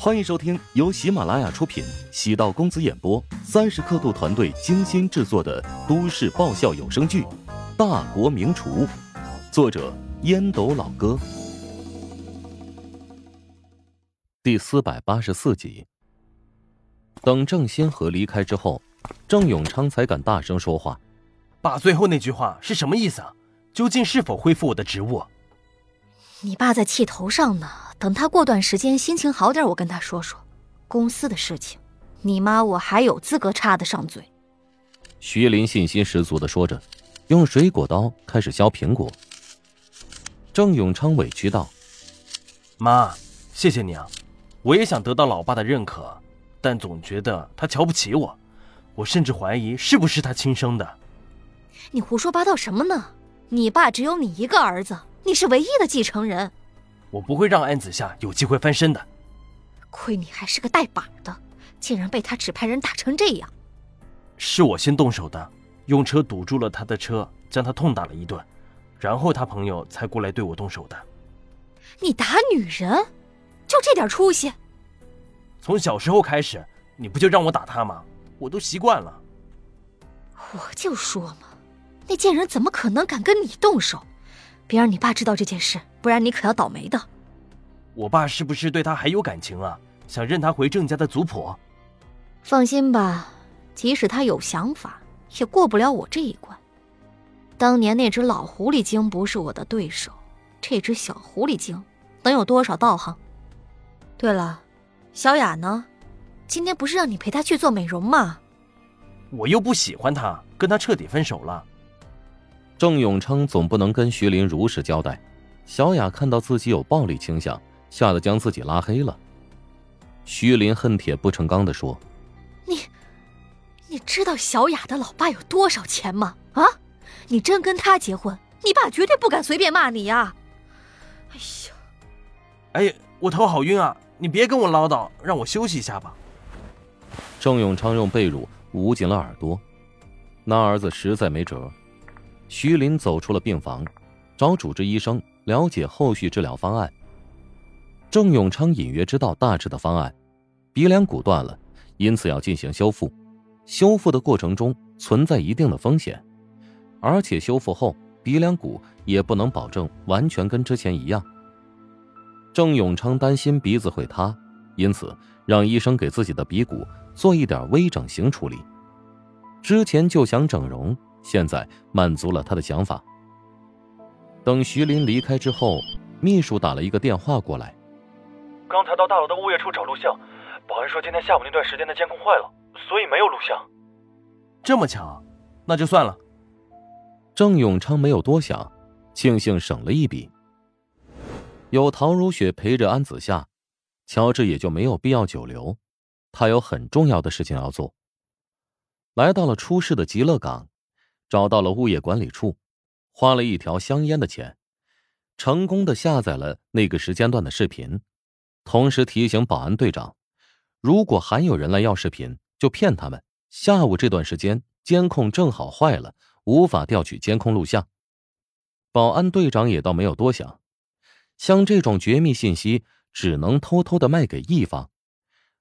欢迎收听由喜马拉雅出品、喜道公子演播、三十刻度团队精心制作的都市爆笑有声剧《大国名厨》，作者烟斗老哥，第四百八十四集。等郑先河离开之后，郑永昌才敢大声说话：“爸，最后那句话是什么意思啊？究竟是否恢复我的职务？”你爸在气头上呢，等他过段时间心情好点，我跟他说说公司的事情。你妈我还有资格插得上嘴？徐林信心十足的说着，用水果刀开始削苹果。郑永昌委屈道：“妈，谢谢你啊，我也想得到老爸的认可，但总觉得他瞧不起我，我甚至怀疑是不是他亲生的。”你胡说八道什么呢？你爸只有你一个儿子。你是唯一的继承人，我不会让安子夏有机会翻身的。亏你还是个带把的，竟然被他指派人打成这样。是我先动手的，用车堵住了他的车，将他痛打了一顿，然后他朋友才过来对我动手的。你打女人，就这点出息？从小时候开始，你不就让我打他吗？我都习惯了。我就说嘛，那贱人怎么可能敢跟你动手？别让你爸知道这件事，不然你可要倒霉的。我爸是不是对他还有感情啊？想认他回郑家的族谱？放心吧，即使他有想法，也过不了我这一关。当年那只老狐狸精不是我的对手，这只小狐狸精能有多少道行？对了，小雅呢？今天不是让你陪她去做美容吗？我又不喜欢她，跟她彻底分手了。郑永昌总不能跟徐林如实交代，小雅看到自己有暴力倾向，吓得将自己拉黑了。徐林恨铁不成钢的说：“你，你知道小雅的老爸有多少钱吗？啊，你真跟他结婚，你爸绝对不敢随便骂你呀！”哎呀，哎呀，我头好晕啊！你别跟我唠叨，让我休息一下吧。郑永昌用被褥捂紧了耳朵，那儿子实在没辙。徐林走出了病房，找主治医生了解后续治疗方案。郑永昌隐约知道大致的方案：鼻梁骨断了，因此要进行修复。修复的过程中存在一定的风险，而且修复后鼻梁骨也不能保证完全跟之前一样。郑永昌担心鼻子会塌，因此让医生给自己的鼻骨做一点微整形处理。之前就想整容。现在满足了他的想法。等徐林离开之后，秘书打了一个电话过来。刚才到大楼的物业处找录像，保安说今天下午那段时间的监控坏了，所以没有录像。这么巧，那就算了。郑永昌没有多想，庆幸省了一笔。有陶如雪陪着安子夏，乔治也就没有必要久留，他有很重要的事情要做。来到了出事的极乐港。找到了物业管理处，花了一条香烟的钱，成功的下载了那个时间段的视频，同时提醒保安队长，如果还有人来要视频，就骗他们下午这段时间监控正好坏了，无法调取监控录像。保安队长也倒没有多想，像这种绝密信息只能偷偷的卖给一方，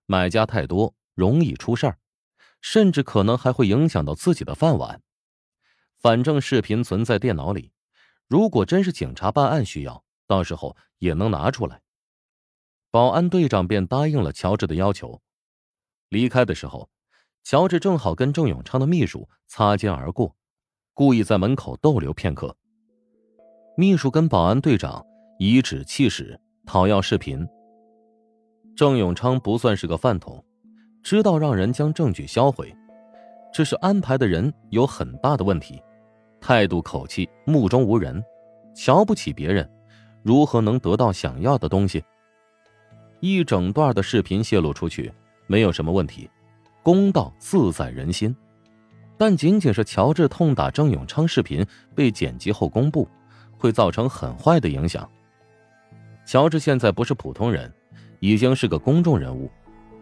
买家太多容易出事儿，甚至可能还会影响到自己的饭碗。反正视频存在电脑里，如果真是警察办案需要，到时候也能拿出来。保安队长便答应了乔治的要求。离开的时候，乔治正好跟郑永昌的秘书擦肩而过，故意在门口逗留片刻。秘书跟保安队长颐指气使，讨要视频。郑永昌不算是个饭桶，知道让人将证据销毁，只是安排的人有很大的问题。态度口气目中无人，瞧不起别人，如何能得到想要的东西？一整段的视频泄露出去没有什么问题，公道自在人心。但仅仅是乔治痛打郑永昌视频被剪辑后公布，会造成很坏的影响。乔治现在不是普通人，已经是个公众人物，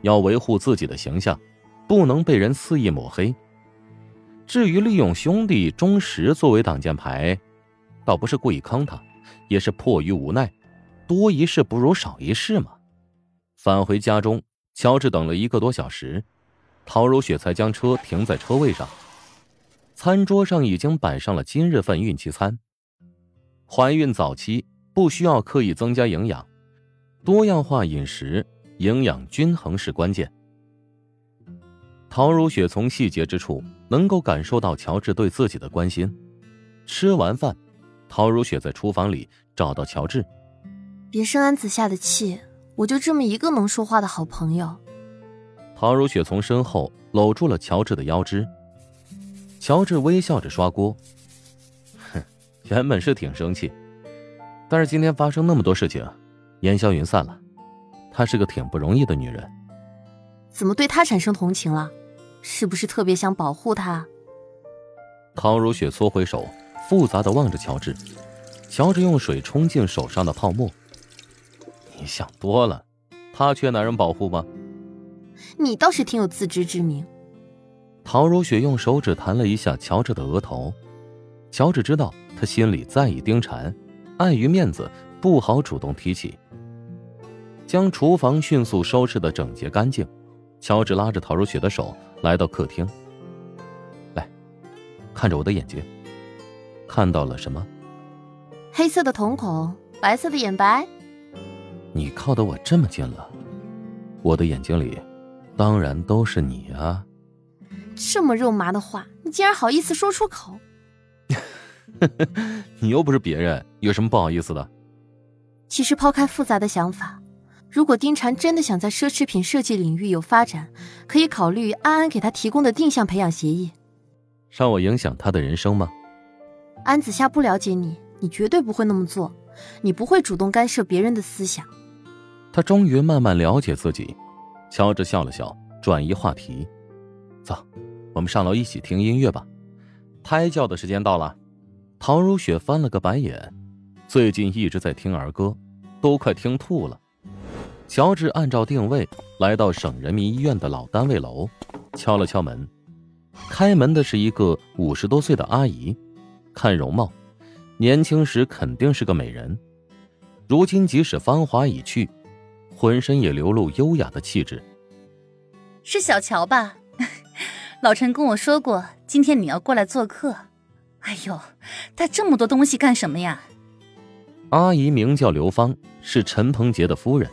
要维护自己的形象，不能被人肆意抹黑。至于利用兄弟钟石作为挡箭牌，倒不是故意坑他，也是迫于无奈，多一事不如少一事嘛。返回家中，乔治等了一个多小时，陶如雪才将车停在车位上。餐桌上已经摆上了今日份孕期餐。怀孕早期不需要刻意增加营养，多样化饮食、营养均衡是关键。陶如雪从细节之处能够感受到乔治对自己的关心。吃完饭，陶如雪在厨房里找到乔治。别生安子夏的气，我就这么一个能说话的好朋友。陶如雪从身后搂住了乔治的腰肢。乔治微笑着刷锅。哼，原本是挺生气，但是今天发生那么多事情，烟消云散了。她是个挺不容易的女人。怎么对她产生同情了？是不是特别想保护他？陶如雪缩回手。复杂的望着乔治，乔治用水冲净手上的泡沫。你想多了，他缺男人保护吗？你倒是挺有自知之明。陶如雪用手指弹了一下乔治的额头，乔治知道他心里在意丁婵，碍于面子不好主动提起。将厨房迅速收拾的整洁干净，乔治拉着陶如雪的手来到客厅。来，看着我的眼睛。看到了什么？黑色的瞳孔，白色的眼白。你靠得我这么近了，我的眼睛里，当然都是你啊！这么肉麻的话，你竟然好意思说出口？你又不是别人，有什么不好意思的？其实抛开复杂的想法，如果丁婵真的想在奢侈品设计领域有发展，可以考虑安安给他提供的定向培养协议。让我影响他的人生吗？安子夏不了解你，你绝对不会那么做，你不会主动干涉别人的思想。他终于慢慢了解自己，乔治笑了笑，转移话题：“走，我们上楼一起听音乐吧。胎教的时间到了。”陶如雪翻了个白眼，最近一直在听儿歌，都快听吐了。乔治按照定位来到省人民医院的老单位楼，敲了敲门，开门的是一个五十多岁的阿姨。看容貌，年轻时肯定是个美人，如今即使芳华已去，浑身也流露优雅的气质。是小乔吧？老陈跟我说过，今天你要过来做客。哎呦，带这么多东西干什么呀？阿姨名叫刘芳，是陈鹏杰的夫人，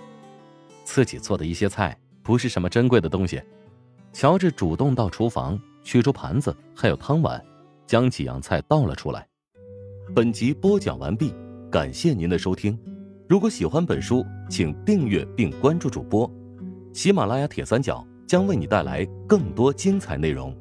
自己做的一些菜，不是什么珍贵的东西。乔治主动到厨房取出盘子，还有汤碗。将几样菜倒了出来。本集播讲完毕，感谢您的收听。如果喜欢本书，请订阅并关注主播。喜马拉雅铁三角将为你带来更多精彩内容。